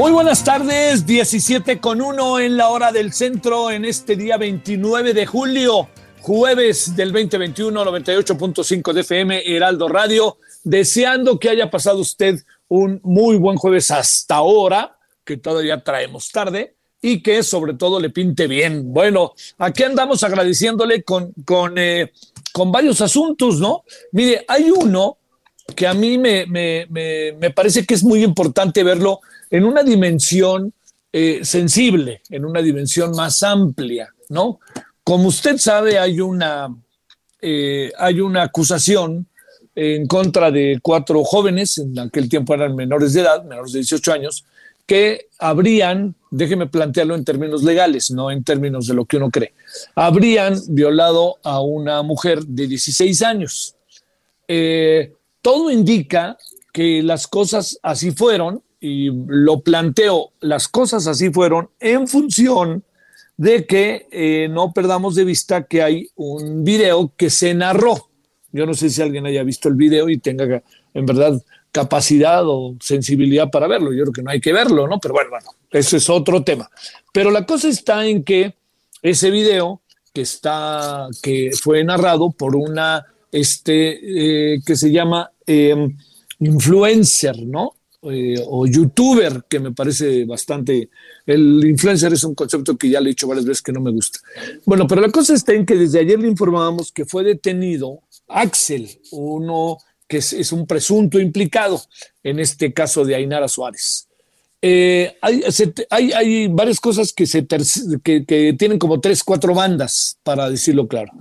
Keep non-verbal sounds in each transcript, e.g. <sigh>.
Muy buenas tardes, 17 con 1 en la hora del centro en este día 29 de julio, jueves del 2021, 98.5 de FM, Heraldo Radio, deseando que haya pasado usted un muy buen jueves hasta ahora, que todavía traemos tarde y que sobre todo le pinte bien. Bueno, aquí andamos agradeciéndole con, con, eh, con varios asuntos, ¿no? Mire, hay uno que a mí me, me, me, me parece que es muy importante verlo en una dimensión eh, sensible, en una dimensión más amplia, ¿no? Como usted sabe, hay una, eh, hay una acusación en contra de cuatro jóvenes, en aquel tiempo eran menores de edad, menores de 18 años, que habrían, déjeme plantearlo en términos legales, no en términos de lo que uno cree, habrían violado a una mujer de 16 años. Eh, todo indica que las cosas así fueron, y lo planteo, las cosas así fueron en función de que eh, no perdamos de vista que hay un video que se narró. Yo no sé si alguien haya visto el video y tenga en verdad capacidad o sensibilidad para verlo. Yo creo que no hay que verlo, ¿no? Pero bueno, bueno, eso es otro tema. Pero la cosa está en que ese video que está, que fue narrado por una, este, eh, que se llama eh, influencer, ¿no? Eh, o youtuber, que me parece bastante. El influencer es un concepto que ya le he dicho varias veces que no me gusta. Bueno, pero la cosa está en que desde ayer le informábamos que fue detenido Axel, uno que es, un presunto implicado en este caso de Ainara Suárez. Eh, hay, hay- hay varias cosas que, se que tienen como tres, cuatro bandas, para decirlo claro.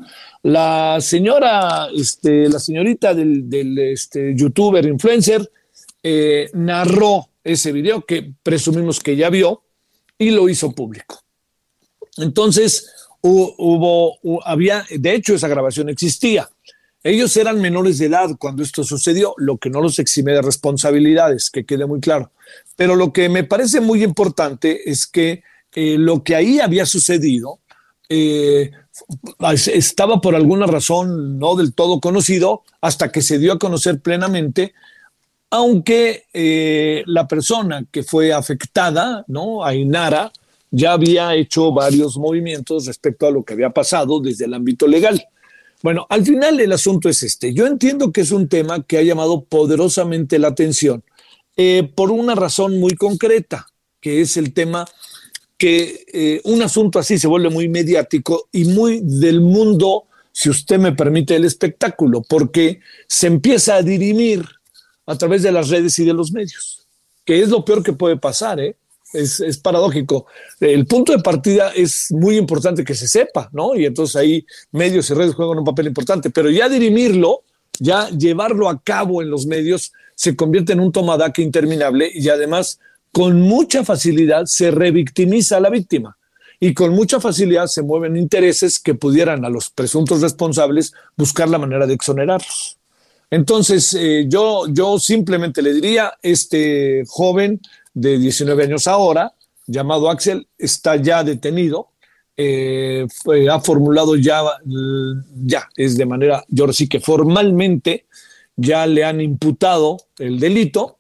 La señora, este, la señorita del, del, este, youtuber influencer eh, narró ese video que presumimos que ya vio y lo hizo público. Entonces, hu- hubo, hu- había, de hecho, esa grabación existía. Ellos eran menores de edad cuando esto sucedió, lo que no los exime de responsabilidades, que quede muy claro. Pero lo que me parece muy importante es que eh, lo que ahí había sucedido eh, estaba por alguna razón no del todo conocido hasta que se dio a conocer plenamente aunque eh, la persona que fue afectada, ¿no? Ainara, ya había hecho varios movimientos respecto a lo que había pasado desde el ámbito legal. Bueno, al final el asunto es este. Yo entiendo que es un tema que ha llamado poderosamente la atención eh, por una razón muy concreta, que es el tema que eh, un asunto así se vuelve muy mediático y muy del mundo, si usted me permite, el espectáculo, porque se empieza a dirimir a través de las redes y de los medios, que es lo peor que puede pasar, ¿eh? Es, paradójico. El punto de partida es muy importante que se sepa, ¿no? Y entonces ahí medios y redes juegan un papel importante, pero ya dirimirlo, ya llevarlo a cabo en los medios, se convierte en un tomadaque interminable y además con mucha facilidad se revictimiza a la víctima y con mucha facilidad se mueven intereses que pudieran a los presuntos responsables buscar la manera de exonerarlos. Entonces, eh, yo, yo simplemente le diría, este joven de 19 años ahora, llamado Axel, está ya detenido, eh, ha formulado ya, ya, es de manera, yo sí que formalmente ya le han imputado el delito,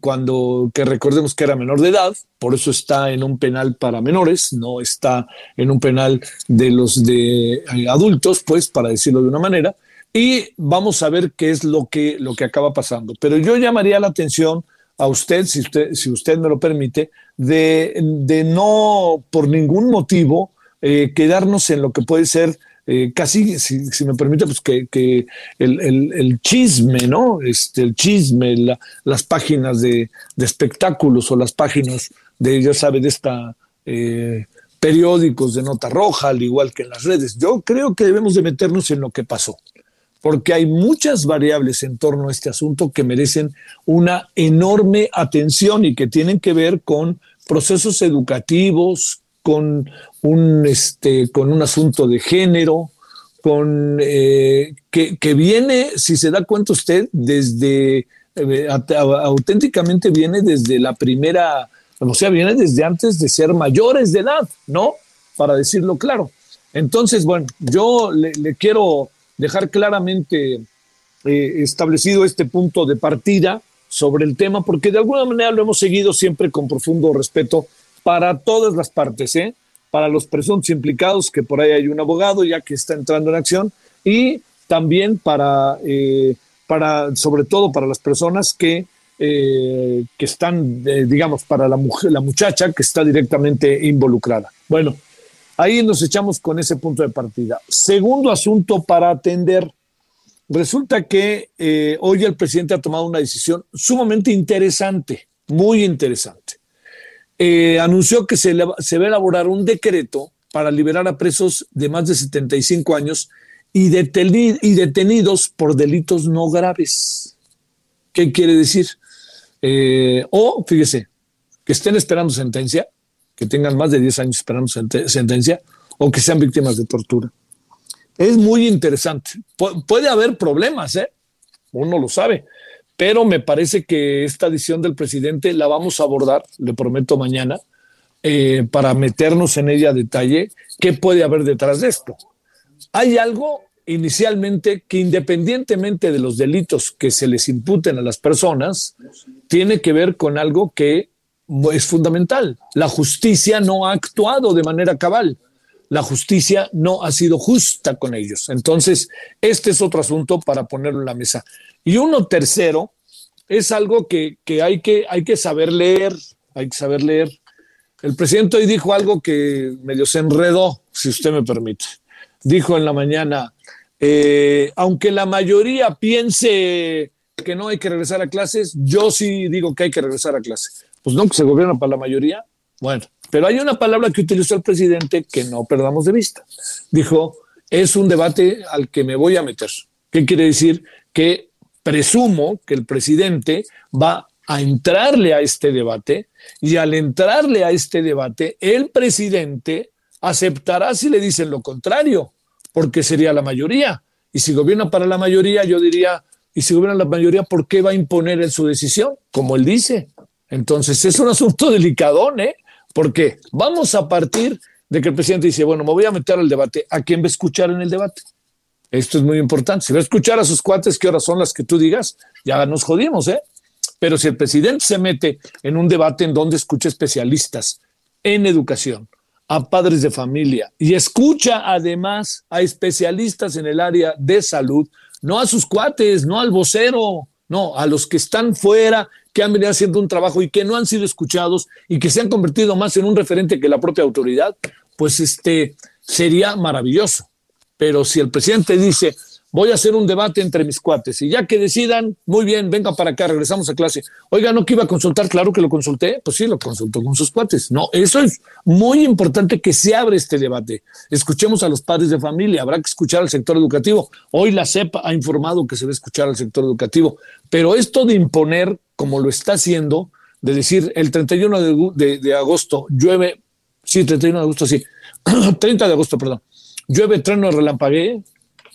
cuando que recordemos que era menor de edad, por eso está en un penal para menores, no está en un penal de los de eh, adultos, pues para decirlo de una manera, y vamos a ver qué es lo que, lo que acaba pasando. Pero yo llamaría la atención a usted, si usted, si usted me lo permite, de, de no por ningún motivo eh, quedarnos en lo que puede ser eh, casi, si, me permite, pues que, que el, el, chisme, ¿no? Este, el chisme, las páginas de, de, espectáculos o las páginas de, ya sabe, de esta eh, periódicos de nota roja, al igual que en las redes. Yo creo que debemos de meternos en lo que pasó, porque hay muchas variables en torno a este asunto que merecen una enorme atención y que tienen que ver con procesos educativos, con un, este, con un asunto de género, con, eh, que, viene, si se da cuenta usted, desde, eh, auténticamente viene desde la primera, o sea, viene desde antes de ser mayores de edad, ¿no? Para decirlo claro. Entonces, bueno, yo le, quiero dejar claramente eh, establecido este punto de partida sobre el tema, porque de alguna manera lo hemos seguido siempre con profundo respeto para todas las partes, ¿eh? para los presuntos implicados, que por ahí hay un abogado ya que está entrando en acción, y también para, eh, para sobre todo para las personas que, que están, digamos, para la, mujer, la muchacha que está directamente involucrada. Bueno, ahí nos echamos con ese punto de partida. Segundo asunto para atender. Resulta que hoy el presidente ha tomado una decisión sumamente interesante, muy interesante. Eh, anunció que se, se, va a elaborar un decreto para liberar a presos de más de 75 años y, y detenidos por delitos no graves. ¿Qué quiere decir? Eh, o, fíjese, que estén esperando sentencia, que tengan más de 10 años esperando sentencia, o que sean víctimas de tortura. Es muy interesante. puede haber problemas, ¿eh? Uno lo sabe pero me parece que esta edición del presidente la vamos a abordar, le prometo mañana, eh, para meternos en ella a detalle, qué puede haber detrás de esto. Hay algo inicialmente que independientemente de los delitos que se les imputen a las personas, tiene que ver con algo que es fundamental. La justicia no ha actuado de manera cabal. La justicia no ha sido justa con ellos. Entonces, este es otro asunto para ponerlo en la mesa. Y uno tercero es algo que, hay que hay que saber leer, hay que saber leer. El presidente hoy dijo algo que medio se enredó, si usted me permite. Dijo en la mañana, eh, aunque la mayoría piense que no hay que regresar a clases, yo sí digo que hay que regresar a clases. Pues no, que se gobierna para la mayoría. Bueno, pero hay una palabra que utilizó el presidente que no perdamos de vista. Dijo, es un debate al que me voy a meter. ¿Qué quiere decir? Que presumo que el presidente va a entrarle a este debate y al entrarle a este debate, el presidente aceptará si le dicen lo contrario, porque sería la mayoría. Y si gobierna para la mayoría, yo diría, y si gobierna la mayoría, ¿por qué va a imponer en su decisión? Como él dice. Entonces es un asunto <laughs> delicadón, ¿eh? Porque vamos a partir de que el presidente dice, bueno, me voy a meter al debate. ¿A quién va a escuchar en el debate? Esto es muy importante. Si va a escuchar a sus cuates, ¿qué horas son las que tú digas? Ya nos jodimos, ¿eh? Pero si el presidente se mete en un debate en donde escucha especialistas en educación, a padres de familia y escucha además a especialistas en el área de salud, no a sus cuates, no al vocero, no, a los que están fuera, que han venido haciendo un trabajo y que no han sido escuchados y que se han convertido más en un referente que la propia autoridad, pues este sería maravilloso. Pero si el presidente dice, voy a hacer un debate entre mis cuates y ya que decidan, muy bien, venga para acá, regresamos a clase. Oiga, ¿no que iba a consultar? Claro que lo consulté. Pues sí, lo consultó con sus cuates. No, eso es muy importante que se abra este debate. Escuchemos a los padres de familia, habrá que escuchar al sector educativo. Hoy la CEP ha informado que se va a escuchar al sector educativo, pero esto de imponer, como lo está haciendo, de decir el 31 de, de, de agosto llueve, sí, 31 de agosto, sí, <clears throat> 30 de agosto, perdón llueve, trueno, relampaguee.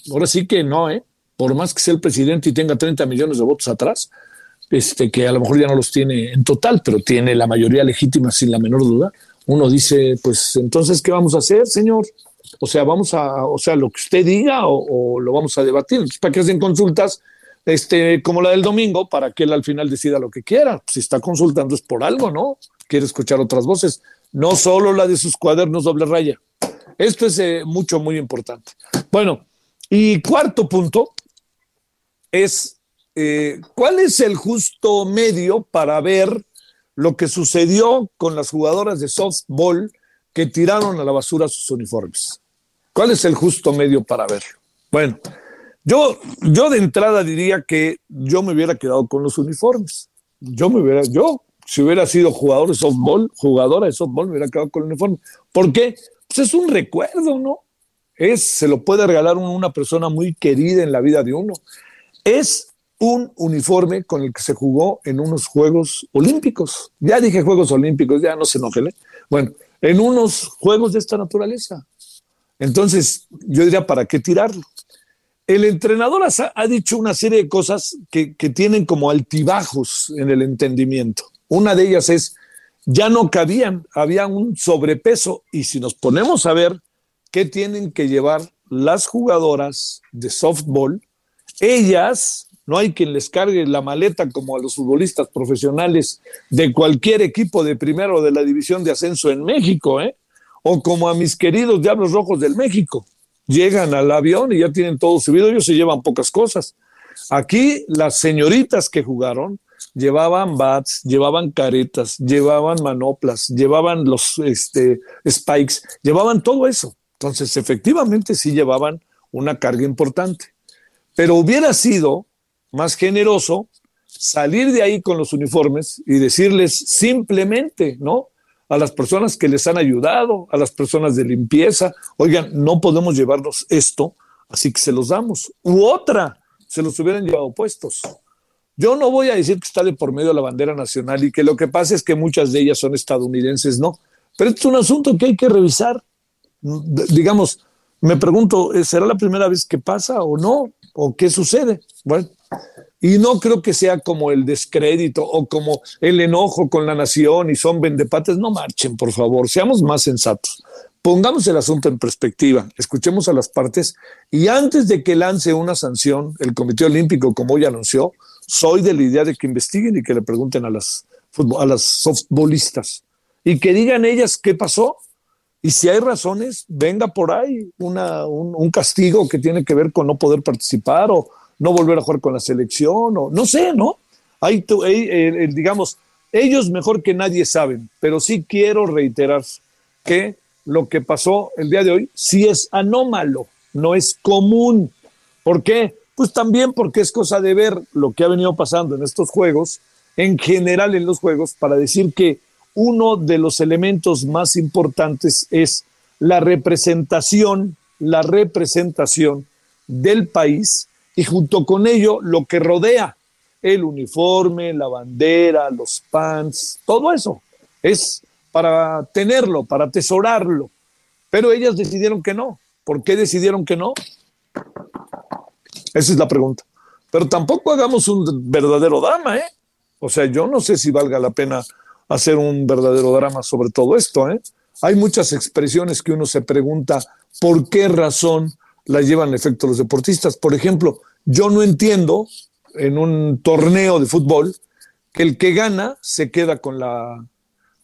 Ahora sí que no, ¿eh? por más que sea el presidente y tenga 30 millones de votos atrás, este, que a lo mejor ya no los tiene en total, pero tiene la mayoría legítima sin la menor duda, uno dice, pues entonces, ¿qué vamos a hacer, señor? O sea, vamos a, o sea, lo que usted diga o, lo vamos a debatir. ¿Para qué hacen consultas este, como la del domingo? Para que él al final decida lo que quiera. Si está consultando es por algo, ¿no? Quiere escuchar otras voces, no solo la de sus cuadernos doble raya. Esto es eh, mucho, muy importante. Bueno, y cuarto punto es, eh, ¿cuál es el justo medio para ver lo que sucedió con las jugadoras de softball que tiraron a la basura sus uniformes. ¿Cuál es el justo medio para verlo? Bueno, yo, yo de entrada diría que yo me hubiera quedado con los uniformes. Yo me hubiera, yo, si hubiera sido jugador de softball, jugadora de softball, me hubiera quedado con el uniforme. ¿Por qué? Pues es un recuerdo, ¿no? Es, se lo puede regalar una persona muy querida en la vida de uno. Es un uniforme con el que se jugó en unos Juegos Olímpicos. Ya dije Juegos Olímpicos, ya no se enojen. ¿eh? Bueno, en unos Juegos de esta naturaleza. Entonces, yo diría, ¿para qué tirarlo? El entrenador ha, dicho una serie de cosas que tienen como altibajos en el entendimiento. Una de ellas es, ya no cabían, había un sobrepeso y si nos ponemos a ver qué tienen que llevar las jugadoras de softball, ellas no hay quien les cargue la maleta como a los futbolistas profesionales de cualquier equipo de primero de la división de ascenso en México, ¿eh? O como a mis queridos Diablos Rojos del México. Llegan al avión y ya tienen todo subido, ellos se llevan pocas cosas. Aquí las señoritas que jugaron llevaban bats, llevaban caretas, llevaban manoplas, llevaban los este, spikes, llevaban todo eso. Entonces, efectivamente sí llevaban una carga importante. Pero hubiera sido más generoso salir de ahí con los uniformes y decirles simplemente, ¿no? A las personas que les han ayudado, a las personas de limpieza, oigan, no podemos llevarnos esto, así que se los damos. U otra, se los hubieran llevado puestos. Yo no voy a decir que está de por medio la bandera nacional y que lo que pasa es que muchas de ellas son estadounidenses, no. Pero es un asunto que hay que revisar. Digamos, me pregunto, ¿será la primera vez que pasa o no? ¿O qué sucede? Bueno, y no creo que sea como el descrédito o como el enojo con la nación y son vendepates. No marchen, por favor, seamos más sensatos. Pongamos el asunto en perspectiva, escuchemos a las partes y antes de que lance una sanción, el Comité Olímpico, como hoy anunció, soy de la idea de que investiguen y que le pregunten a las, a las softbolistas y que digan ellas qué pasó. Y si hay razones, venga por ahí un, castigo que tiene que ver con no poder participar o, no volver a jugar con la selección, o no sé, ¿no? Hay, eh, digamos, ellos mejor que nadie saben, pero sí quiero reiterar que lo que pasó el día de hoy sí es anómalo, no es común. ¿Por qué? Pues también porque es cosa de ver lo que ha venido pasando en estos juegos, en general en los juegos, para decir que uno de los elementos más importantes es la representación, la representación del país y junto con ello lo que rodea, el uniforme, la bandera, los pants, todo eso es para tenerlo, para atesorarlo. Pero ellas decidieron que no. ¿Por qué decidieron que no? Esa es la pregunta. Pero tampoco hagamos un verdadero drama, ¿eh? O sea, yo no sé si valga la pena hacer un verdadero drama sobre todo esto, ¿eh? Hay muchas expresiones que uno se pregunta por qué razón la llevan efecto los deportistas. Por ejemplo, yo no entiendo en un torneo de fútbol que el que gana se queda con la,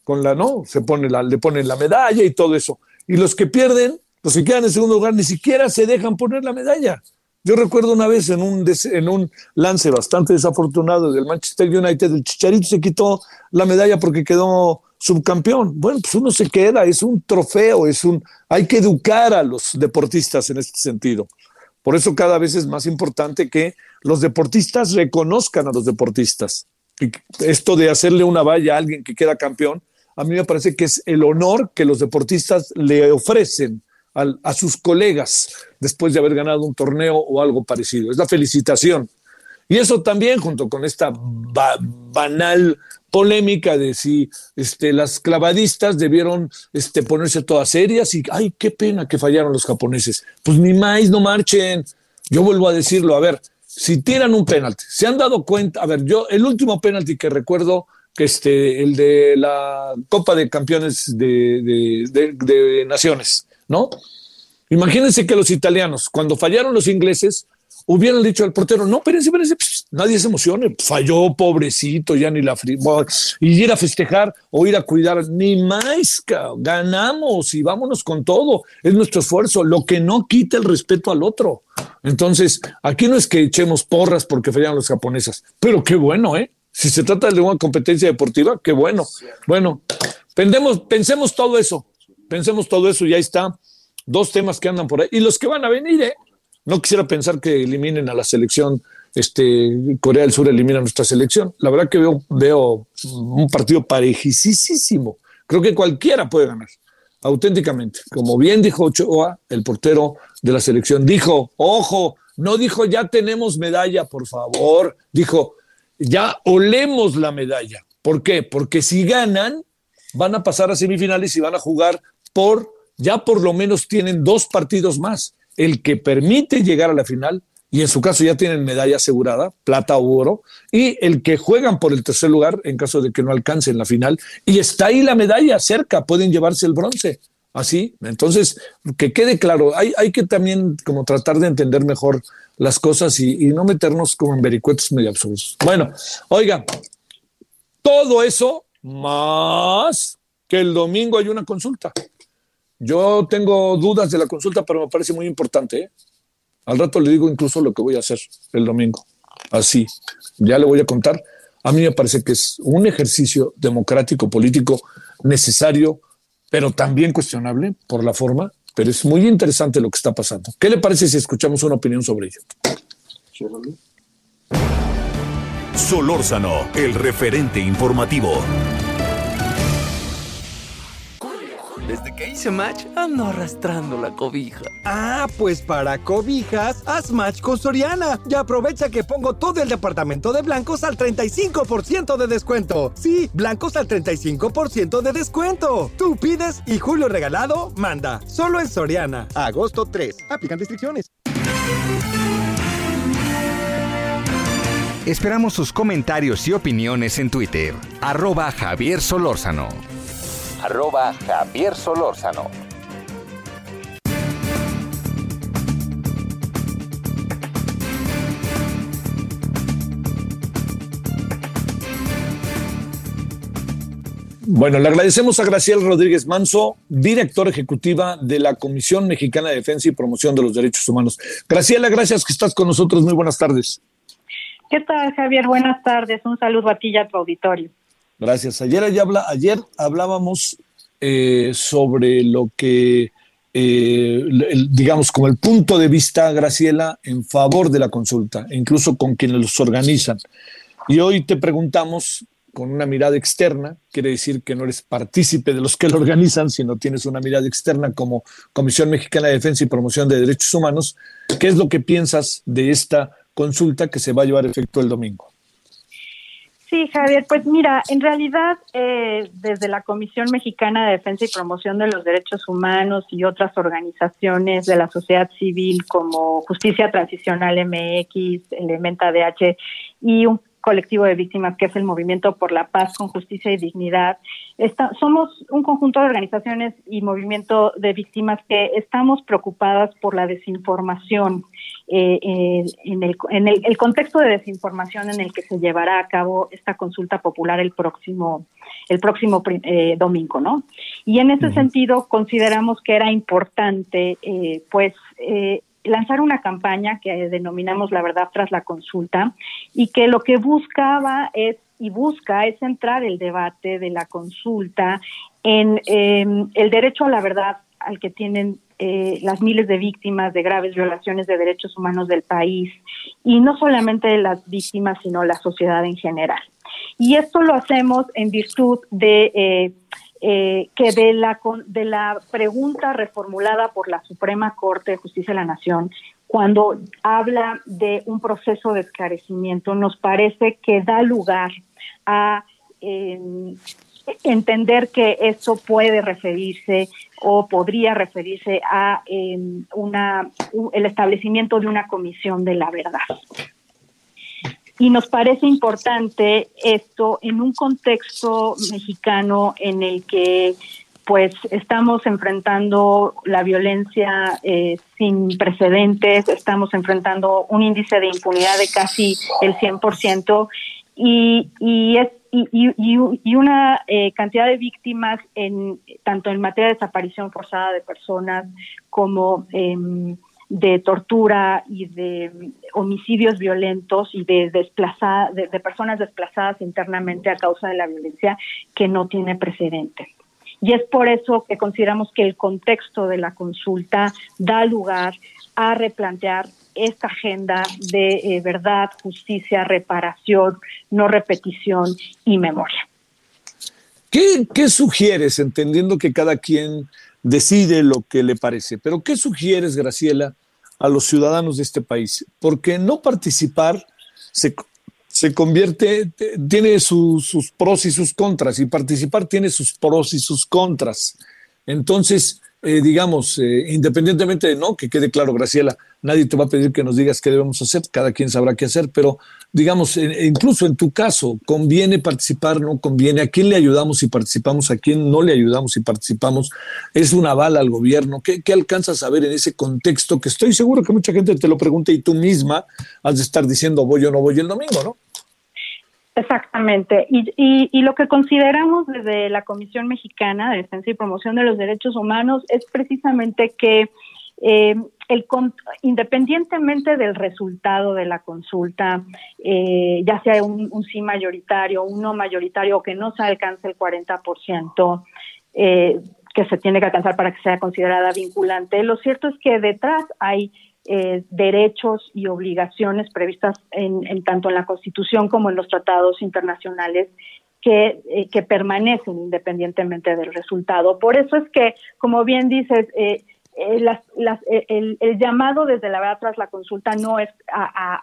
con la, ¿no? Se pone la, le ponen la medalla y todo eso. Y los que pierden, los que quedan en segundo lugar, ni siquiera se dejan poner la medalla. Yo recuerdo una vez en un, en un lance bastante desafortunado del Manchester United, el Chicharito se quitó la medalla porque quedó subcampeón. Bueno, pues uno se queda, es un trofeo, es un, hay que educar a los deportistas en este sentido. Por eso cada vez es más importante que los deportistas reconozcan a los deportistas. Esto de hacerle una valla a alguien que queda campeón, a mí me parece que es el honor que los deportistas le ofrecen a sus colegas después de haber ganado un torneo o algo parecido. Es la felicitación. Y eso también, junto con esta banal polémica de si este, las clavadistas debieron este, ponerse todas serias y, ay, qué pena que fallaron los japoneses. Pues ni más, no marchen. Yo vuelvo a decirlo, a ver, si tiran un penalti, se han dado cuenta, a ver, yo el último penalti que recuerdo que este, el de la Copa de Campeones de, de Naciones, ¿no? Imagínense que los italianos, cuando fallaron los ingleses, hubieran dicho al portero, no, espérense, espérense, nadie se emocione, falló, pobrecito, ya ni la y ir a festejar o ir a cuidar, ni más, ganamos y vámonos con todo, es nuestro esfuerzo, lo que no quita el respeto al otro. Entonces, aquí no es que echemos porras porque fallaron los japonesas, pero qué bueno, ¿eh? Si se trata de una competencia deportiva, qué bueno. Bueno, pensemos todo eso, pensemos todo eso y ahí está. Dos temas que andan por ahí. Y los que van a venir, ¿eh? No quisiera pensar que eliminen a la selección, este, Corea del Sur elimina a nuestra selección. La verdad que veo, veo un partido parejísimo. Creo que cualquiera puede ganar, auténticamente. Como bien dijo Ochoa, el portero de la selección, dijo, ojo, no dijo ya tenemos medalla, por favor. Dijo, ya olemos la medalla. ¿Por qué? Porque si ganan, van a pasar a semifinales y van a jugar por, ya por lo menos tienen dos partidos más el que permite llegar a la final, y en su caso ya tienen medalla asegurada, plata o oro, y el que juegan por el tercer lugar en caso de que no alcancen la final, y está ahí la medalla cerca, pueden llevarse el bronce. Así, entonces, que quede claro, hay, hay que también como tratar de entender mejor las cosas y, no meternos como en vericuetos medio absurdos. Bueno, oiga, todo eso más que el domingo hay una consulta. Yo tengo dudas de la consulta, pero me parece muy importante. ¿eh? Al rato le digo incluso lo que voy a hacer el domingo. Así, ya le voy a contar. A mí me parece que es un ejercicio democrático, político necesario, pero también cuestionable por la forma, pero es muy interesante lo que está pasando. ¿Qué le parece si escuchamos una opinión sobre ello? Solórzano, el referente informativo. Desde que hice match, ando arrastrando la cobija. Ah, pues para cobijas, haz match con Soriana. Y aprovecha que pongo todo el departamento de blancos al 35% de descuento. Sí, blancos al 35% de descuento. Tú pides y Julio Regalado manda. Solo en Soriana. Agosto 3. Aplican restricciones. Esperamos sus comentarios y opiniones en Twitter. Arroba Javier Solórzano arroba Javier Solórzano. Bueno, le agradecemos a Graciela Rodríguez Manso, directora ejecutiva de la Comisión Mexicana de Defensa y Promoción de los Derechos Humanos. Graciela, gracias que estás con nosotros. Muy buenas tardes. ¿Qué tal, Javier? Buenas tardes. Un saludo a ti y a tu auditorio. Gracias. Ayer, hablábamos eh, sobre lo que, eh, digamos, como el punto de vista, Graciela, en favor de la consulta, incluso con quienes los organizan. Y hoy te preguntamos con una mirada externa, quiere decir que no eres partícipe de los que lo organizan, sino tienes una mirada externa como Comisión Mexicana de Defensa y Promoción de Derechos Humanos, ¿qué es lo que piensas de esta consulta que se va a llevar a efecto el domingo? Sí, Javier, pues mira, en realidad eh, desde la Comisión Mexicana de Defensa y Promoción de los Derechos Humanos y otras organizaciones de la sociedad civil como Justicia Transicional MX, Elementa DH y un colectivo de víctimas que es el Movimiento por la Paz con Justicia y Dignidad. somos un conjunto de organizaciones y movimiento de víctimas que estamos preocupadas por la desinformación, eh, en, el, en el, contexto de desinformación en el que se llevará a cabo esta consulta popular el próximo el próximo eh, domingo, ¿no? Y en ese sentido consideramos que era importante, eh, pues, eh, lanzar una campaña que denominamos La Verdad tras la consulta y que lo que buscaba es y busca es centrar el debate de la consulta en em, el derecho a la verdad al que tienen eh, las miles de víctimas de graves violaciones de derechos humanos del país y no solamente las víctimas sino la sociedad en general. Y esto lo hacemos en virtud de eh, eh, que de la, de la pregunta reformulada por la Suprema Corte de Justicia de la Nación, cuando habla de un proceso de esclarecimiento, nos parece que da lugar a em, entender que eso puede referirse o podría referirse a em, una, el establecimiento de una comisión de la verdad. Y nos parece importante esto en un contexto mexicano en el que pues estamos enfrentando la violencia eh, sin precedentes, estamos enfrentando un índice de impunidad de casi el 100% y, y, es, y, y, una eh, cantidad de víctimas en tanto en materia de desaparición forzada de personas como em, de tortura y de homicidios violentos y de, desplazada, de, personas desplazadas internamente a causa de la violencia que no tiene precedente. Y es por eso que consideramos que el contexto de la consulta da lugar a replantear esta agenda de eh, verdad, justicia, reparación, no repetición y memoria. ¿Qué, ¿Qué, sugieres, entendiendo que cada quien decide lo que le parece, pero qué sugieres, Graciela, a los ciudadanos de este país? Porque no participar se, se convierte, tiene sus pros y sus contras, y participar tiene sus pros y sus contras. Entonces, eh, digamos, eh, independientemente de no, que quede claro, Graciela, nadie te va a pedir que nos digas qué debemos hacer, cada quien sabrá qué hacer, pero digamos, incluso en tu caso, ¿conviene participar? ¿No conviene? ¿A quién le ayudamos si participamos? ¿A quién no le ayudamos si participamos? ¿Es una bala al gobierno? ¿Qué, qué alcanzas a ver en ese contexto que estoy seguro que mucha gente te lo pregunta y tú misma has de estar diciendo voy o no voy el domingo, ¿no? Exactamente. Y, y, lo que consideramos desde la Comisión Mexicana de Defensa y Promoción de los Derechos Humanos es precisamente que eh, el, independientemente del resultado de la consulta, eh, ya sea un, un, sí mayoritario, un no mayoritario o que no se alcance el 40%, eh, que se tiene que alcanzar para que sea considerada vinculante, lo cierto es que detrás hay eh, derechos y obligaciones previstas en, tanto en la Constitución como en los tratados internacionales que, eh, que permanecen independientemente del resultado. Por eso es que, como bien dices, eh, el, llamado desde la verdad tras la consulta no es a,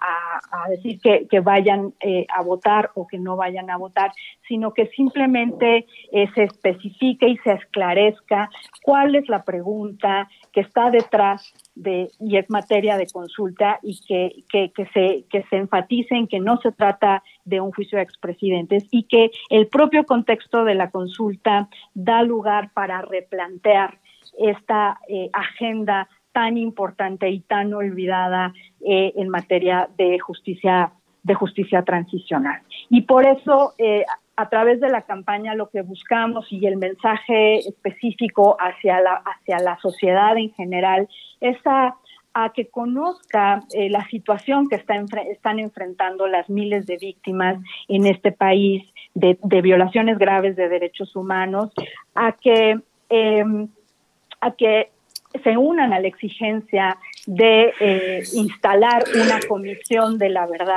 decir que, vayan a votar o que no vayan a votar, sino que simplemente eh, se especifique y se esclarezca cuál es la pregunta que está detrás de y es materia de consulta y que, que, que, se, que se enfatice en que no se trata de un juicio de expresidentes y que el propio contexto de la consulta da lugar para replantear esta eh, agenda tan importante y tan olvidada eh, en materia de justicia de justicia transicional. Y por eso, eh, a través de la campaña, lo que buscamos y el mensaje específico hacia la, hacia la sociedad en general es a, a que conozca eh, la situación que está están enfrentando las miles de víctimas en este país de, violaciones graves de derechos humanos, a que eh, a que se unan a la exigencia de eh, instalar una comisión de la verdad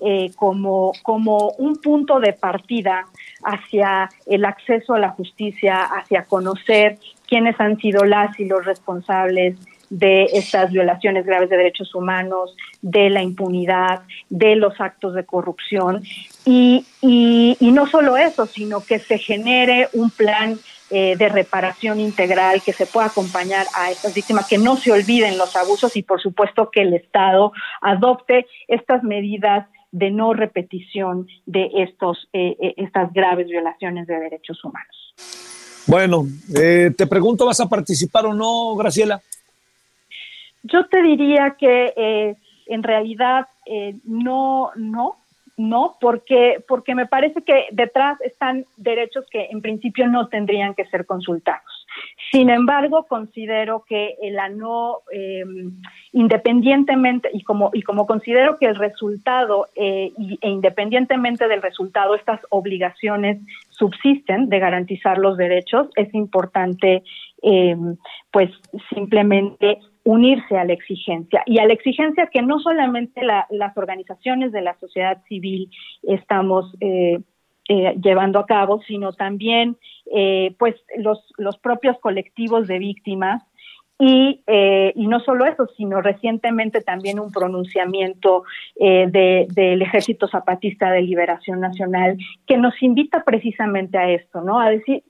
eh, como, como un punto de partida hacia el acceso a la justicia, hacia conocer quiénes han sido las y los responsables de estas violaciones graves de derechos humanos, de la impunidad, de los actos de corrupción. Y, y, y no solo eso, sino que se genere un plan eh, de reparación integral, que se pueda acompañar a estas víctimas, que no se olviden los abusos y por supuesto que el Estado adopte estas medidas de no repetición de estos eh, eh estas graves violaciones de derechos humanos. Bueno, eh, te pregunto, ¿vas a participar o no, Graciela? Yo te diría que eh, en realidad eh, no, no, no, porque, porque me parece que detrás están derechos que en principio no tendrían que ser consultados. Sin embargo, considero que la no, eh, independientemente, y como, y como considero que el resultado, eh, y, e independientemente del resultado, estas obligaciones subsisten de garantizar los derechos, es importante, eh, pues, simplemente unirse a la exigencia. Y a la exigencia que no solamente la, las organizaciones de la sociedad civil estamos eh, eh, llevando a cabo, sino también eh, pues los, los propios colectivos de víctimas Y, eh, y no solo eso, sino recientemente también un pronunciamiento eh, del Ejército Zapatista de Liberación Nacional que nos invita precisamente a esto, ¿no? A decir,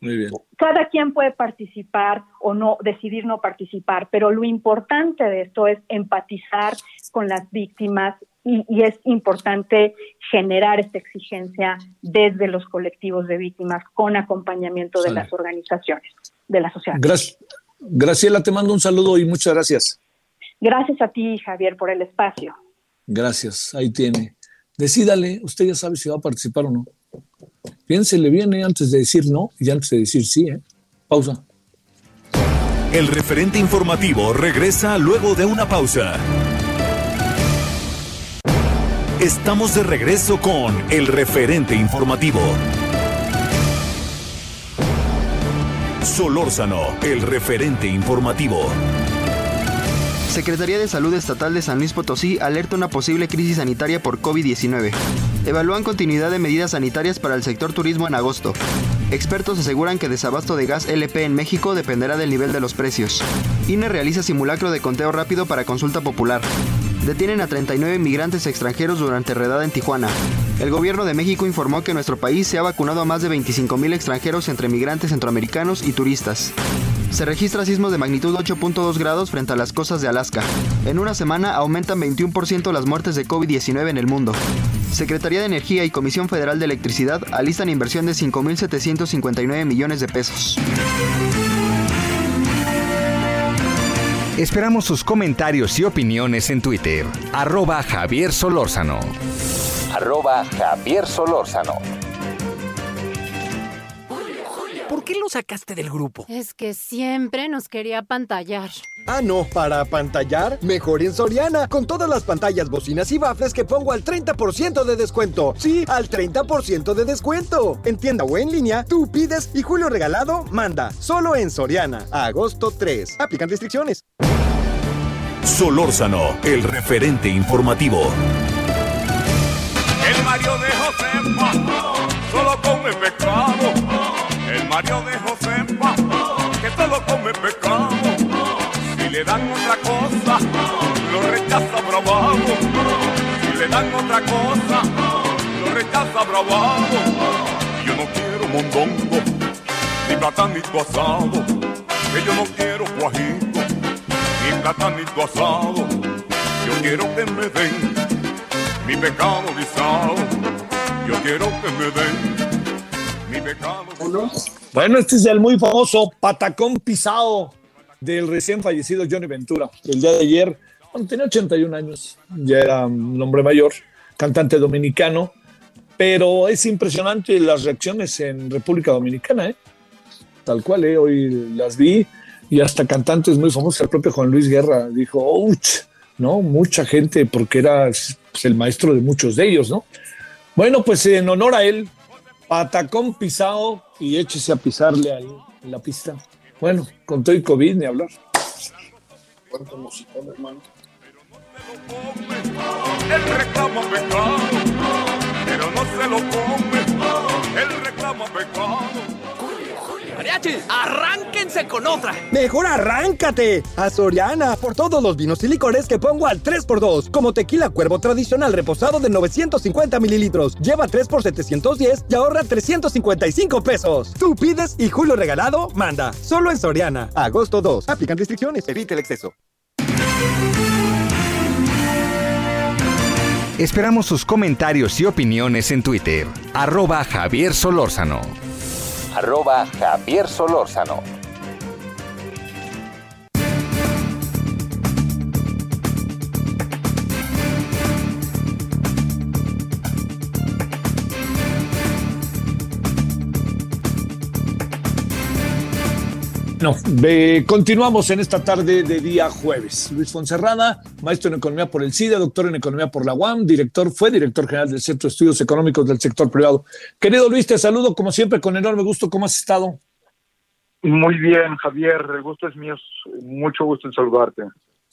cada quien puede participar o no, decidir no participar, pero lo importante de esto es empatizar con las víctimas y, y, es importante generar esta exigencia desde los colectivos de víctimas con acompañamiento de las organizaciones de la sociedad. Gracias. Graciela, te mando un saludo y muchas gracias. Gracias a ti, Javier, por el espacio. Gracias, ahí tiene. Decídale, usted ya sabe si va a participar o no. Piénsele bien eh, antes de decir no y antes de decir sí. ¿eh? Pausa. El referente informativo regresa luego de una pausa. Estamos de regreso con el referente informativo. Solórzano, el referente informativo. Secretaría de Salud Estatal de San Luis Potosí alerta una posible crisis sanitaria por COVID-19. Evalúan continuidad de medidas sanitarias para el sector turismo en agosto. Expertos aseguran que desabasto de gas LP en México dependerá del nivel de los precios. INE realiza simulacro de conteo rápido para consulta popular. Detienen a 39 migrantes extranjeros durante redada en Tijuana. El gobierno de México informó que nuestro país se ha vacunado a más de 25.000 extranjeros entre migrantes centroamericanos y turistas. Se registra sismos de magnitud 8.2 grados frente a las costas de Alaska. En una semana aumentan 21% las muertes de COVID-19 en el mundo. Secretaría de Energía y Comisión Federal de Electricidad alistan inversión de 5.759 millones de pesos. Esperamos sus comentarios y opiniones en Twitter. Arroba Javier Solórzano. Arroba Javier Solórzano. ¿Por qué lo sacaste del grupo? Es que siempre nos quería pantallar. Ah, no, para pantallar, mejor en Soriana, con todas las pantallas, bocinas y bafles que pongo al 30% de descuento. Sí, al 30% de descuento. En tienda o en línea, tú pides y Julio Regalado manda. Solo en Soriana, a agosto 3. Aplican restricciones. Solórzano, el referente informativo. El Mario de Josefa solo come pescado. El Mario de Josefa que solo come pescado. Si le dan otra cosa, lo rechaza bravado. Si le dan otra cosa, lo rechaza bravado. Yo no quiero mondongo, ni platanito asado. Que yo no quiero guajito, ni platanito asado. Yo quiero que me den mi pecado guisado. Yo quiero que me den mi pecado Bueno, este es el muy famoso patacón pisado del recién fallecido Johnny Ventura. El día de ayer, cuando tenía 81 años, ya era un hombre mayor, cantante dominicano, pero es impresionante las reacciones en República Dominicana, ¿eh? tal cual, ¿eh? hoy las vi y hasta cantantes muy famosos, el propio Juan Luis Guerra dijo, ¡ouch! ¿no? Mucha gente, porque era pues, el maestro de muchos de ellos, ¿no? Bueno, pues en honor a él, patacón pisado y échese a pisarle a la pista. Bueno, con todo y COVID ni hablar. ¿Cuánto musicón, hermano? Él reclama pecado, pero no se lo come. Él reclama pecado. Mariachi, arránquense con otra. Mejor arráncate a Soriana por todos los vinos y licores que pongo al 3x2, como tequila cuervo tradicional reposado de 950 mililitros. Lleva 3 por 710 y ahorra 355 pesos. Tú pides y Julio Regalado manda. Solo en Soriana. Agosto 2. Aplican restricciones. Evite el exceso. Esperamos sus comentarios y opiniones en Twitter. Arroba Javier Solórzano. Arroba Javier Solórzano. No, ve- continuamos en esta tarde de día jueves. Luis Fonserrada, maestro en economía por el CIDE, doctor en economía por la UAM, director, fue director general del Centro de Estudios Económicos del Sector Privado. Querido Luis, te saludo como siempre con enorme gusto. ¿Cómo has estado? Muy bien, Javier, el gusto es mío, mucho gusto en saludarte.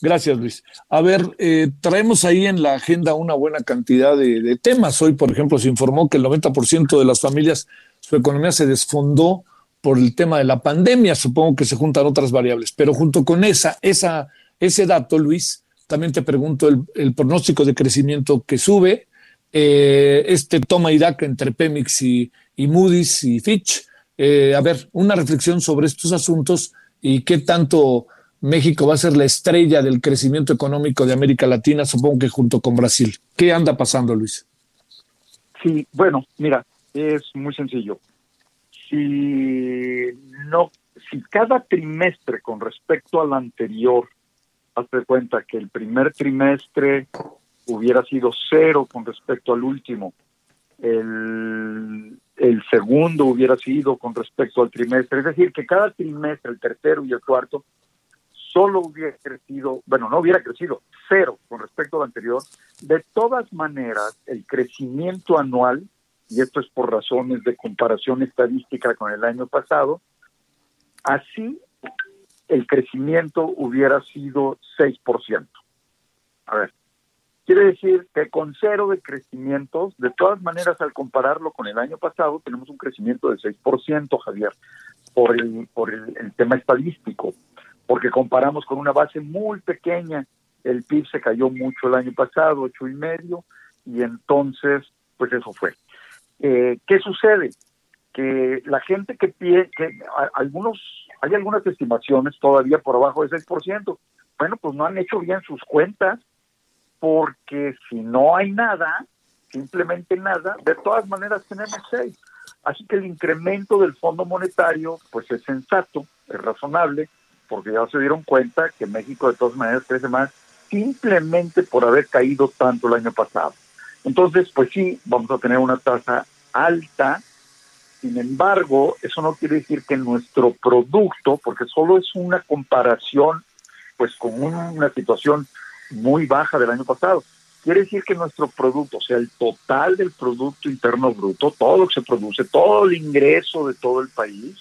Gracias, Luis. A ver, eh, traemos ahí en la agenda una buena cantidad de, de temas. Hoy, por ejemplo, se informó que el 90% de las familias, su economía se desfondó por el tema de la pandemia, supongo que se juntan otras variables, pero junto con esa, esa, ese dato, Luis, también te pregunto el, pronóstico de crecimiento que sube, eh, este toma y daca entre Pemex y, Moody's y Fitch. Eh, a ver, una reflexión sobre estos asuntos y qué tanto México va a ser la estrella del crecimiento económico de América Latina, supongo que junto con Brasil. ¿Qué anda pasando, Luis? Sí, bueno, mira, es muy sencillo. Si no, si cada trimestre con respecto al anterior, hazte cuenta que el primer trimestre hubiera sido cero con respecto al último, el, el segundo hubiera sido con respecto al trimestre, es decir, que cada trimestre, el tercero y el cuarto, solo hubiera crecido, bueno, no hubiera crecido, cero con respecto al anterior, de todas maneras, el crecimiento anual, y esto es por razones de comparación estadística con el año pasado, así el crecimiento hubiera sido 6%. A ver, quiere decir que con cero de crecimientos, de todas maneras, al compararlo con el año pasado, tenemos un crecimiento de 6%, Javier, por el, por el tema estadístico porque comparamos con una base muy pequeña. El PIB se cayó mucho el año pasado, ocho y medio, y entonces, pues eso fue. Eh, ¿Qué sucede? Que la gente que pide, que algunos, hay algunas estimaciones todavía por abajo del 6%. Bueno, pues no han hecho bien sus cuentas, porque si no hay nada, simplemente nada, de todas maneras tenemos 6. Así que el incremento del Fondo Monetario, pues es sensato, es razonable, porque ya se dieron cuenta que México de todas maneras crece más simplemente por haber caído tanto el año pasado. Entonces, pues sí, vamos a tener una tasa alta, sin embargo, eso no quiere decir que nuestro producto, porque solo es una comparación, pues con una situación muy baja del año pasado, quiere decir que nuestro producto, o sea, el total del Producto Interno Bruto, todo lo que se produce, todo el ingreso de todo el país,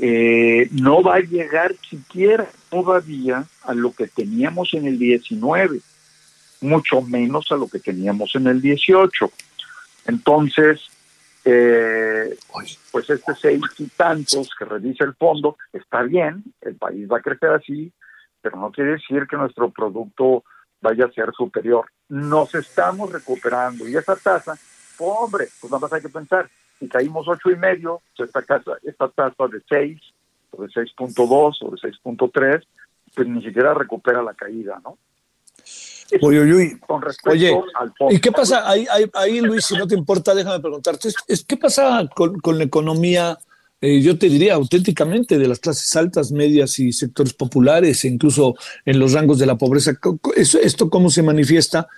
eh, no va a llegar siquiera todavía a lo que teníamos en el 19, mucho menos a lo que teníamos en el 18. Entonces, eh, pues este seis y tantos que revisa el fondo está bien, el país va a crecer así, pero no quiere decir que nuestro producto vaya a ser superior. Nos estamos recuperando y esa tasa, hombre, pues nada más hay que pensar, si caímos ocho y medio, pues esta, casa, esta tasa de 6 o de 6.2 o de 6.3, pues ni siquiera recupera la caída, ¿no? Oye, Oye, ¿y qué pasa? Ahí, ahí, Luis, si no te importa, déjame preguntarte, ¿qué pasa con, con la economía, eh, yo te diría auténticamente, de las clases altas, medias y sectores populares, e incluso en los rangos de la pobreza? ¿Esto cómo se manifiesta?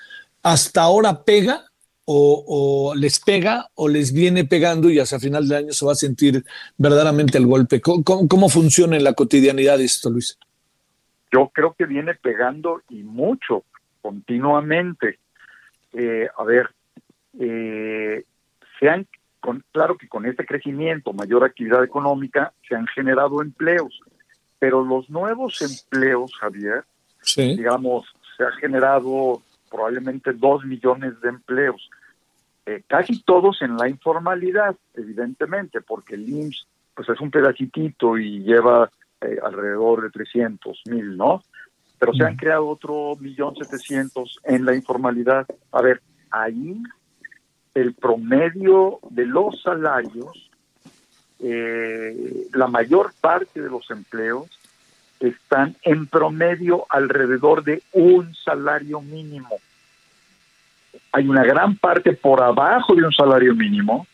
¿Hasta ahora pega o, les pega o les viene pegando y hacia final de año se va a sentir verdaderamente el golpe. ¿Cómo, funciona en la cotidianidad esto, Luis? Yo creo que viene pegando y mucho, continuamente. Eh, a ver, eh, se han, con, claro que con este crecimiento, mayor actividad económica, se han generado empleos, pero los nuevos empleos, Javier, digamos, se ha generado probablemente dos millones de empleos, eh, casi todos en la informalidad, evidentemente, porque el IMSS pues es un pedacitito y lleva eh, alrededor de 300 mil, ¿no? Pero se han creado otro millón setecientos en la informalidad. A ver, ahí el promedio de los salarios, eh, la mayor parte de los empleos están en promedio alrededor de un salario mínimo. Hay una gran parte por abajo de un salario mínimo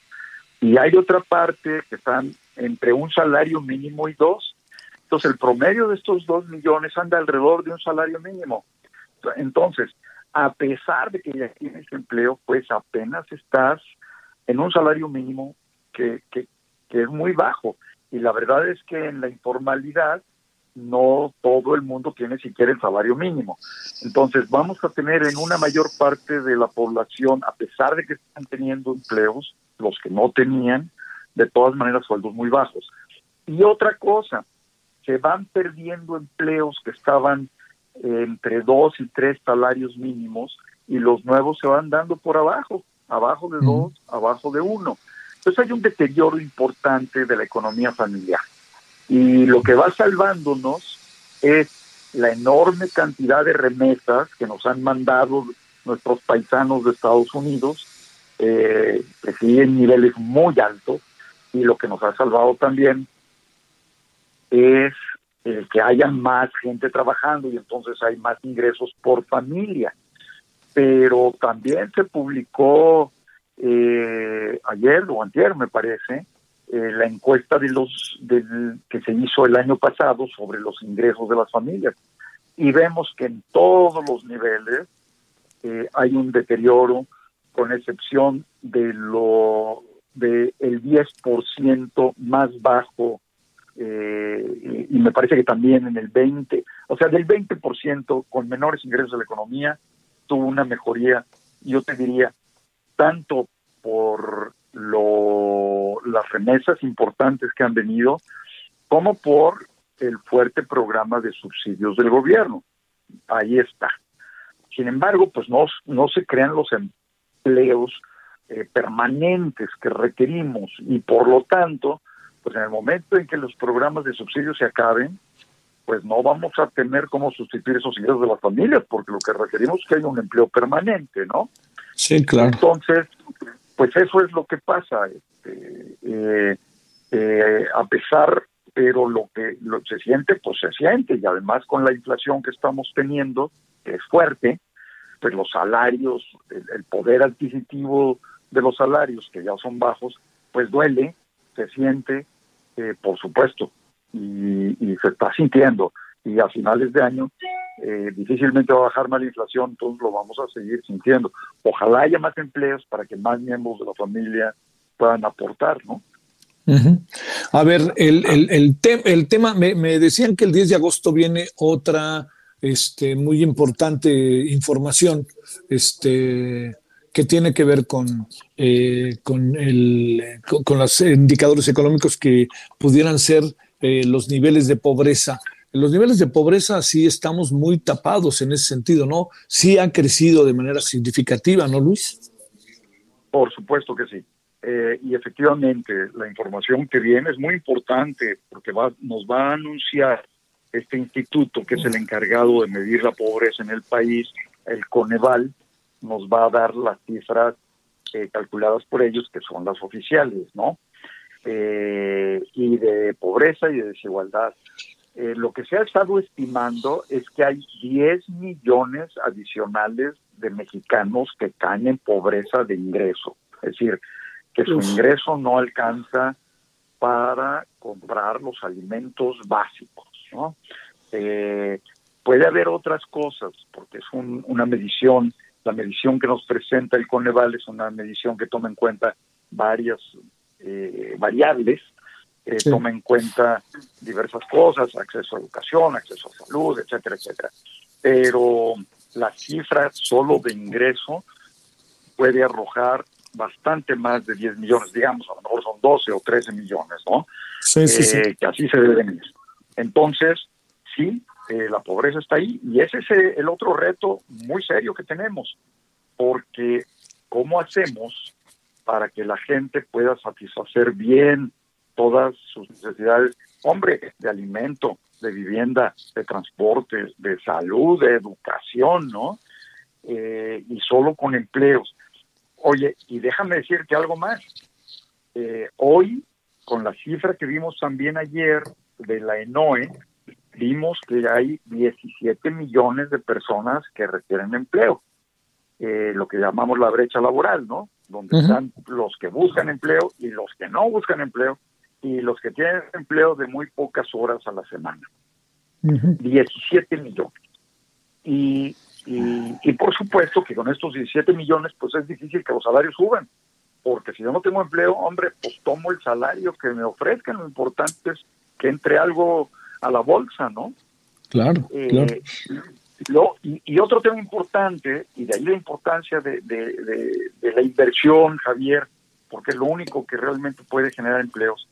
y hay otra parte que están entre un salario mínimo y dos. Entonces el promedio de estos dos millones anda alrededor de un salario mínimo. Entonces, a pesar de que ya tienes empleo, pues apenas estás en un salario mínimo que, que, que es muy bajo. Y la verdad es que en la informalidad no todo el mundo tiene siquiera el salario mínimo. Entonces vamos a tener en una mayor parte de la población, a pesar de que están teniendo empleos, los que no tenían, de todas maneras sueldos muy bajos. Y otra cosa, se van perdiendo empleos que estaban entre dos y tres salarios mínimos y los nuevos se van dando por abajo, abajo de dos, abajo de uno. Entonces hay un deterioro importante de la economía familiar. Y lo que va salvándonos es la enorme cantidad de remesas que nos han mandado nuestros paisanos de Estados Unidos, eh, que siguen niveles muy altos, y lo que nos ha salvado también es eh, que haya más gente trabajando y entonces hay más ingresos por familia. Pero también se publicó eh, ayer o antier, me parece, eh, la encuesta de los que se hizo el año pasado sobre los ingresos de las familias y vemos que en todos los niveles hay un deterioro con excepción de lo de el 10% más bajo eh, y, me parece que también en el 20, o sea, del 20% con menores ingresos de la economía tuvo una mejoría, yo te diría, tanto por lo, las remesas importantes que han venido, como por el fuerte programa de subsidios del gobierno. Ahí está. Sin embargo, pues no, no se crean los empleos eh, permanentes que requerimos y por lo tanto, pues en el momento en que los programas de subsidio se acaben, pues no vamos a tener cómo sustituir esos ingresos de las familias, porque lo que requerimos es que haya un empleo permanente, ¿no? Sí, claro. Entonces, pues eso es lo que pasa. Este, eh, eh, a pesar, pero lo que lo, se siente, pues se siente, y además con la inflación que estamos teniendo, que es fuerte, pues los salarios, el poder adquisitivo de los salarios, que ya son bajos, pues duele, se siente, por supuesto, y, se está sintiendo. Y a finales de año eh, difícilmente va a bajar más la inflación, entonces lo vamos a seguir sintiendo. Ojalá haya más empleos para que más miembros de la familia puedan aportar, ¿no? A ver, el, el, el, el tema, me, me, decían que el 10 de agosto viene otra este, muy importante información. Este, que tiene que ver con, eh, con, el, con, los indicadores económicos que pudieran ser eh, los niveles de pobreza. Los niveles de pobreza sí estamos muy tapados en ese sentido, ¿no? Sí han crecido de manera significativa, ¿no, Luis? Por supuesto que sí. Eh, y efectivamente, la información que viene es muy importante porque va, nos va a anunciar este instituto que es el encargado de medir la pobreza en el país, el Coneval, nos va a dar las cifras eh, calculadas por ellos, que son las oficiales, ¿no? Eh, y de pobreza y de desigualdad. Eh, lo que se ha estado estimando es que hay 10 millones adicionales de mexicanos que caen en pobreza de ingreso, es decir, que su ingreso no alcanza para comprar los alimentos básicos, ¿no? puede haber otras cosas, porque es una medición la medición que nos presenta el Coneval es una medición que toma en cuenta varias eh, variables, eh, toma en cuenta diversas cosas, acceso a educación, acceso a salud, etcétera, etcétera. Pero la cifra solo de ingreso puede arrojar bastante más de 10 millones, digamos, a lo mejor son 12 o 13 millones, ¿no? Sí, sí, sí. Eh, que así se deben ir. Entonces, sí, eh, la pobreza está ahí y ese es el otro reto muy serio que tenemos, porque ¿cómo hacemos para que la gente pueda satisfacer bien todas sus necesidades, hombre, de alimento, de vivienda, de transporte, de salud, de educación, ¿no? Eh, y solo con empleos. Oye, y déjame decirte algo más. Eh, hoy, con la cifra que vimos también ayer de la ENOE, vimos que hay 17 millones de personas que requieren empleo, eh, lo que llamamos la brecha laboral, ¿no? Donde están los que buscan empleo y los que no buscan empleo y los que tienen empleo de muy pocas horas a la semana. 17 millones. Y, y, y, por supuesto que con estos 17 millones, pues es difícil que los salarios suban, porque si yo no tengo empleo, hombre, pues tomo el salario que me ofrezcan. Lo importante es que entre algo a la bolsa, ¿no? Claro, eh, y, otro tema importante, y de ahí la importancia de, de, la inversión, Javier, porque es lo único que realmente puede generar empleos.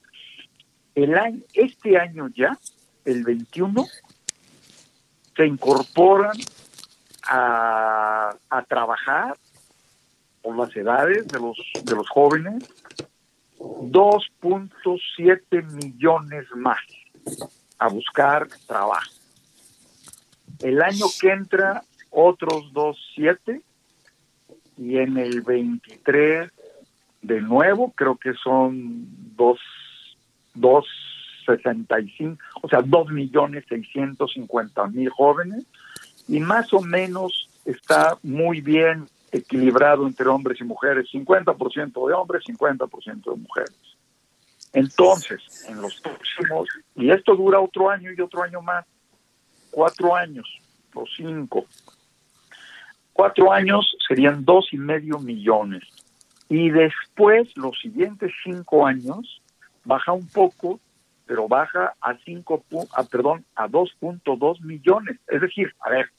El año, este año ya, el 21, se incorporan a, a trabajar por las edades de los, de los jóvenes 2.7 millones más a buscar trabajo. El año que entra, otros 2.7 y en el 23 de nuevo, creo que son 2, 2.65, o sea, 2 millones 650 mil jóvenes y más o menos está muy bien equilibrado entre hombres y mujeres, 50% de hombres, 50% de mujeres. Entonces, en los próximos, y esto dura otro año y otro año más, cuatro años o cinco, cuatro años serían dos y medio millones. Y después, los siguientes cinco años, baja un poco, pero baja a cinco, a, perdón, a 2.2 millones. Es decir, a ver,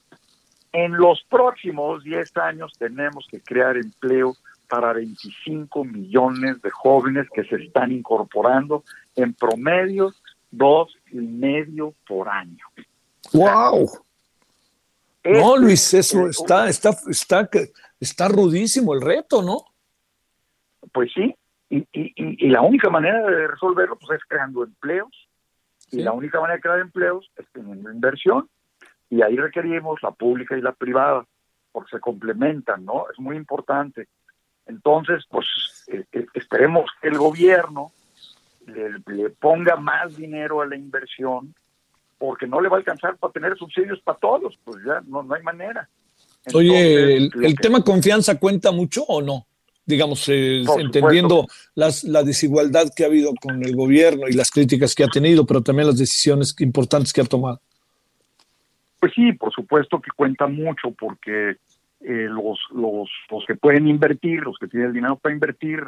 en los próximos 10 años tenemos que crear empleo para 25 millones de jóvenes que se están incorporando en promedio dos y medio por año. ¡Wow! No, Luis, eso está, está, está, está rudísimo el reto, ¿no? Pues sí, y, y, y la única manera de resolverlo pues, es creando empleos, y la única manera de crear empleos es teniendo inversión, y ahí requerimos la pública y la privada, porque se complementan, ¿no? Es muy importante. Entonces, pues eh, eh, esperemos que el gobierno le, ponga más dinero a la inversión, porque no le va a alcanzar para tener subsidios para todos, pues ya no, no hay manera. Oye, ¿el, tema confianza cuenta mucho o no? Digamos, eh, entendiendo las, la desigualdad que ha habido con el gobierno y las críticas que ha tenido, pero también las decisiones importantes que ha tomado. Pues sí, por supuesto que cuenta mucho porque eh, los, los, los que pueden invertir, los que tienen el dinero para invertir,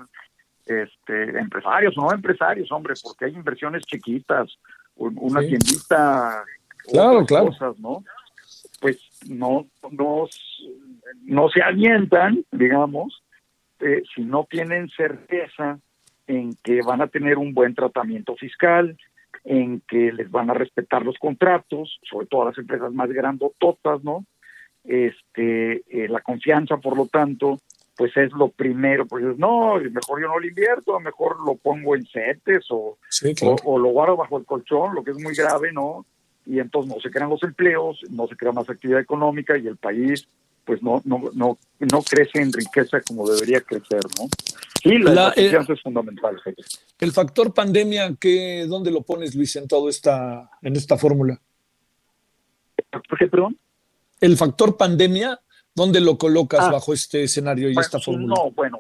este, empresarios o no empresarios, hombre, porque hay inversiones chiquitas, una tiendita, claro, claro. cosas, ¿no? Pues no, no, no se alientan, digamos, eh, si no tienen certeza en que van a tener un buen tratamiento fiscal, en que les van a respetar los contratos, sobre todo a las empresas más grandototas, ¿no? Este, eh, la confianza, por lo tanto, pues es lo primero, pues no, mejor yo no lo invierto, mejor lo pongo en CETES o, o, lo guardo bajo el colchón, lo que es muy grave, ¿no? Y entonces no se crean los empleos, no se crea más actividad económica y el país pues no, no, no, no crece en riqueza como debería crecer, ¿no? Sí, la, eh, confianza es fundamental. El factor pandemia, ¿qué, ¿dónde lo pones, Luis, en toda esta, en esta fórmula? ¿Qué, perdón? El factor pandemia, ¿dónde lo colocas ah. bajo este escenario y esta fórmula? No, bueno,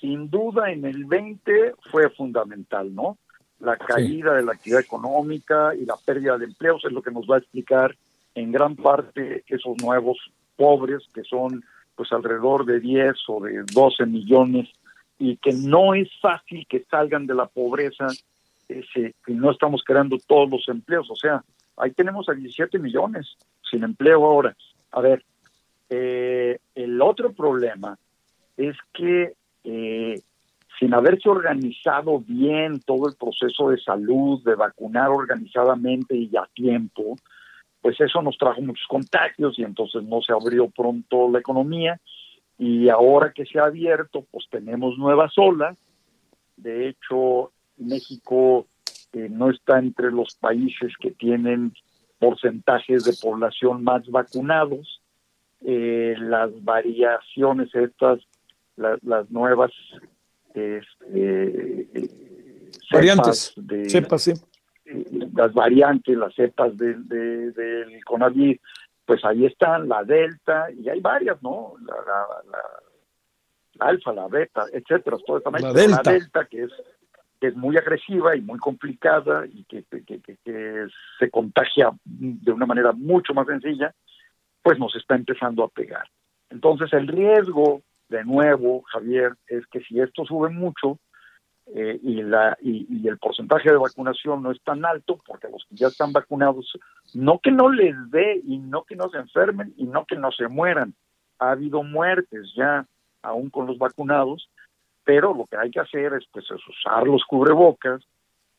sin duda en el 20 fue fundamental, ¿no? La caída de la actividad económica y la pérdida de empleos es lo que nos va a explicar en gran parte esos nuevos pobres, que son pues alrededor de 10 o de 12 millones, y que no es fácil que salgan de la pobreza ese, y no estamos creando todos los empleos. O sea, ahí tenemos a 17 millones sin empleo ahora. A ver, eh, el otro problema es que eh, sin haberse organizado bien todo el proceso de salud, de vacunar organizadamente y a tiempo, pues eso nos trajo muchos contagios y entonces no se abrió pronto la economía y ahora que se ha abierto, pues tenemos nuevas olas. De hecho, México eh, no está entre los países que tienen porcentajes de población más vacunados. Eh, las variaciones estas, las nuevas este, variantes, de, cepas, sí las variantes, las cepas del, de, del COVID, pues ahí están, la delta, y hay varias, ¿no? La, la, alfa, la beta, etcétera, esta la, delta. la delta, que es, que es muy agresiva y muy complicada y que, que, que, se contagia de una manera mucho más sencilla, pues nos está empezando a pegar. Entonces el riesgo, de nuevo, Javier, es que si esto sube mucho, eh, y, la, y, el porcentaje de vacunación no es tan alto porque los que ya están vacunados, no que no les dé y no que no se enfermen y no que no se mueran. Ha habido muertes ya aún con los vacunados, pero lo que hay que hacer es, pues, es usar los cubrebocas,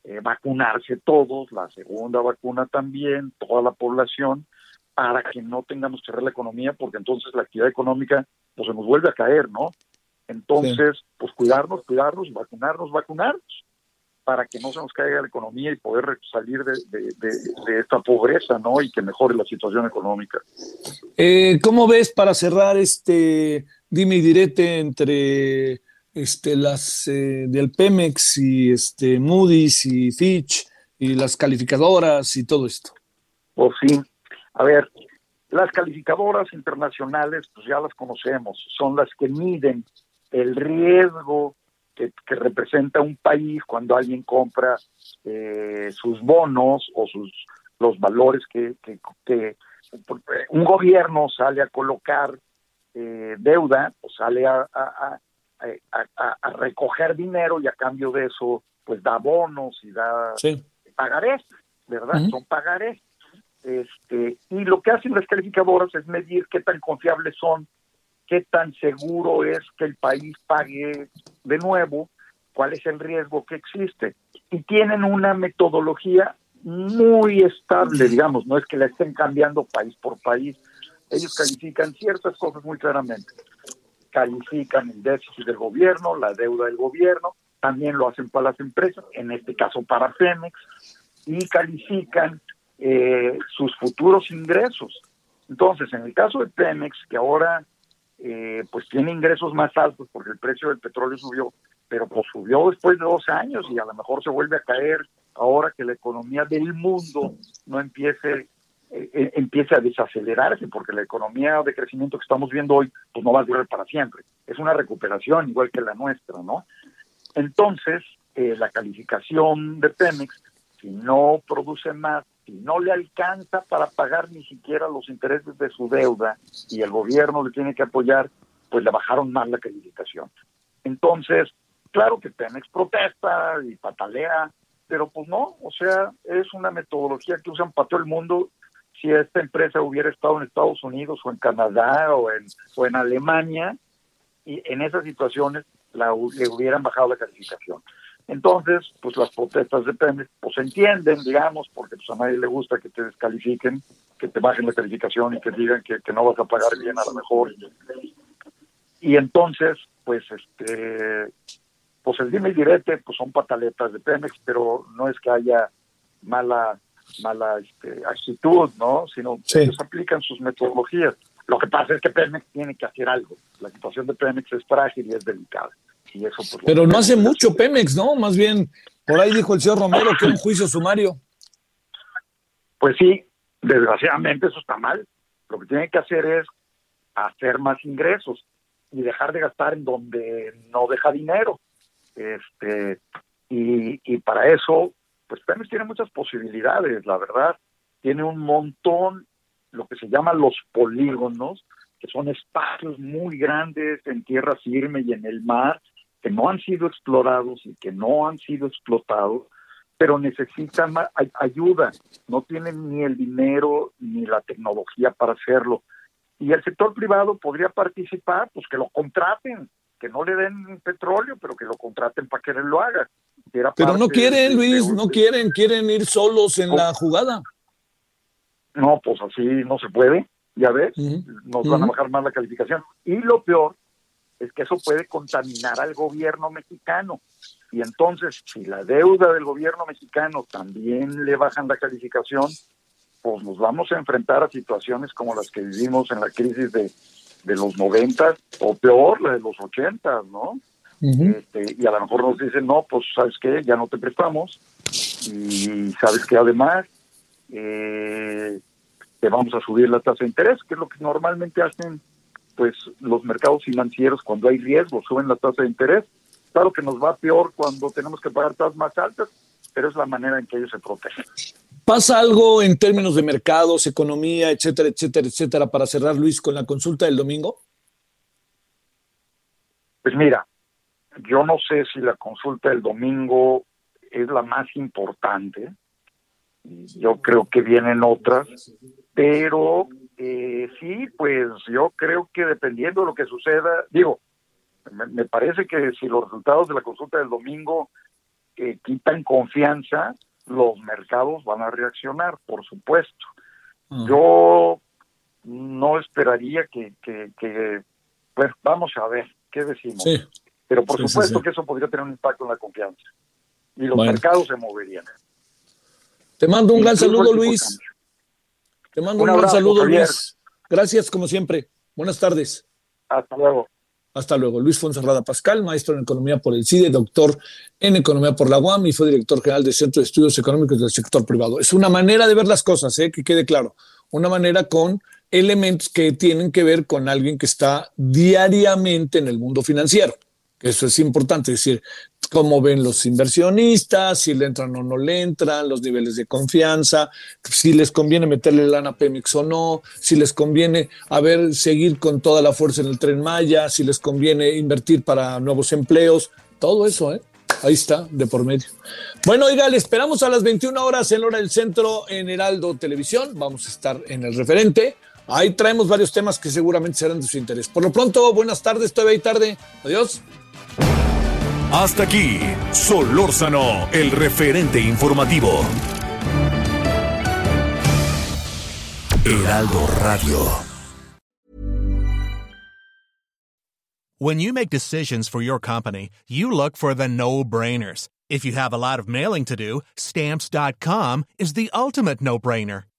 eh, vacunarse todos, la segunda vacuna también, toda la población, para que no tengamos que cerrar la economía, porque entonces la actividad económica pues se nos vuelve a caer, ¿no? Entonces, pues cuidarnos, cuidarnos, vacunarnos, vacunarnos, para que no se nos caiga la economía y poder salir de, de, esta pobreza, ¿no? Y que mejore la situación económica. Eh, ¿Cómo ves para cerrar este dime y direte entre este, las eh, del Pemex y este, Moody's y Fitch y las calificadoras y todo esto? Pues sí. A ver, las calificadoras internacionales, pues ya las conocemos, son las que miden el riesgo que, representa un país cuando alguien compra eh, sus bonos o sus los valores que, que, un gobierno sale a colocar eh, deuda o sale a, a, recoger dinero y a cambio de eso pues da bonos y da pagarés, ¿verdad? Son pagarés. Este, y lo que hacen las calificadoras es medir qué tan confiables son, qué tan seguro es que el país pague de nuevo, cuál es el riesgo que existe. Y tienen una metodología muy estable, digamos, no es que la estén cambiando país por país. Ellos califican ciertas cosas muy claramente califican el déficit del gobierno, la deuda del gobierno, también lo hacen para las empresas, en este caso para Pemex, y califican eh, sus futuros ingresos. Entonces, en el caso de Pemex, que ahora eh, pues tiene ingresos más altos porque el precio del petróleo subió, pero pues subió después de dos años y a lo mejor se vuelve a caer ahora que la economía del mundo no empiece eh, eh, empiece a desacelerarse, porque la economía de crecimiento que estamos viendo hoy, pues no va a durar para siempre. Es una recuperación igual que la nuestra, ¿no? Entonces, eh, la calificación de Pemex, si no produce más, si no le alcanza para pagar ni siquiera los intereses de su deuda y el gobierno le tiene que apoyar, pues le bajaron más la calificación. Entonces, claro que Pemex protesta y patalea, pero pues no, o sea, es una metodología que usan para todo el mundo si esta empresa hubiera estado en Estados Unidos o en Canadá o en, o en Alemania, y en esas situaciones la, le hubieran bajado la calificación. Entonces, pues las protestas de Pemex, pues entienden, digamos, porque pues a nadie le gusta que te descalifiquen, que te bajen la calificación y que digan que, que no vas a pagar bien a lo mejor. Y entonces, pues este, pues el dime y direte, pues son pataletas de Pemex, pero no es que haya mala mala este, actitud, ¿no? Sino que ellos aplican sus metodologías. Lo que pasa es que Pemex tiene que hacer algo. La situación de Pemex es frágil y es delicada. Y eso, pues, Pero no hace mucho Pemex, ¿no? Más bien, por ahí dijo el señor Romero que un juicio sumario. Pues sí, desgraciadamente eso está mal. Lo que tiene que hacer es hacer más ingresos y dejar de gastar en donde no deja dinero. Este, y, y para eso pues Pemex tiene muchas posibilidades, la verdad. Tiene un montón, lo que se llama los polígonos, que son espacios muy grandes en tierra firme y en el mar, que no han sido explorados y que no han sido explotados, pero necesitan ayuda. No tienen ni el dinero ni la tecnología para hacerlo. Y el sector privado podría participar, pues que lo contraten, que no le den petróleo, pero que lo contraten para que lo haga. Pero no quieren, Luis, no quieren, quieren ir solos en la jugada. No, pues así no se puede, ya ves, nos van a bajar más la calificación. Y lo peor es que eso puede contaminar al gobierno mexicano. Y entonces, si la deuda del gobierno mexicano también le bajan la calificación, pues nos vamos a enfrentar a situaciones como las que vivimos en la crisis de, de los 90 o peor, la de los 80, ¿no? Este, y a lo mejor nos dicen, no, pues sabes qué, ya no te prestamos y sabes que además eh, te vamos a subir la tasa de interés, que es lo que normalmente hacen pues los mercados financieros cuando hay riesgo, suben la tasa de interés. Claro que nos va peor cuando tenemos que pagar tasas más altas, pero es la manera en que ellos se protegen. ¿Pasa algo en términos de mercados, economía, etcétera, etcétera, etcétera, para cerrar, Luis, con la consulta del domingo? Pues mira, yo no sé si la consulta del domingo es la más importante. Yo creo que vienen otras, pero eh, sí, pues yo creo que dependiendo de lo que suceda, digo, me, parece que si los resultados de la consulta del domingo eh, quitan confianza, los mercados van a reaccionar, por supuesto. Yo no esperaría que, que, que, pues vamos a ver, ¿qué decimos? Sí. Pero por Sí, supuesto sí. que eso podría tener un impacto en la confianza. Y los Bueno. mercados se moverían. Te mando un gran saludo, Luis. Te mando Un un, gran saludo, Javier. Luis. Gracias, como siempre. Buenas tardes. Hasta luego. Hasta luego. Luis Fonserrada Pascal, maestro en Economía por el CIDE, doctor en Economía por la UAM y fue director general del Centro de Estudios Económicos del Sector Privado. Es una manera de ver las cosas, ¿eh? que quede claro. Una manera con elementos que tienen que ver con alguien que está diariamente en el mundo financiero. Eso es importante, es decir, cómo ven los inversionistas, si le entran o no le entran, los niveles de confianza, si les conviene meterle lana a Pemex o no, si les conviene, a ver, seguir con toda la fuerza en el tren Maya, si les conviene invertir para nuevos empleos, todo eso, ¿eh? Ahí está, de por medio. Bueno, oiga, le esperamos a las 21 horas en hora del centro en Heraldo Televisión. Vamos a estar en el referente. Ahí traemos varios temas que seguramente serán de su interés. Por lo pronto, buenas tardes, todavía hay tarde. Adiós. Hasta aquí, Solórzano, el referente informativo. Heraldo Radio. When you make decisions for your company, you look for the no brainers. If you have a lot of mailing to do, stamps.com is the ultimate no brainer.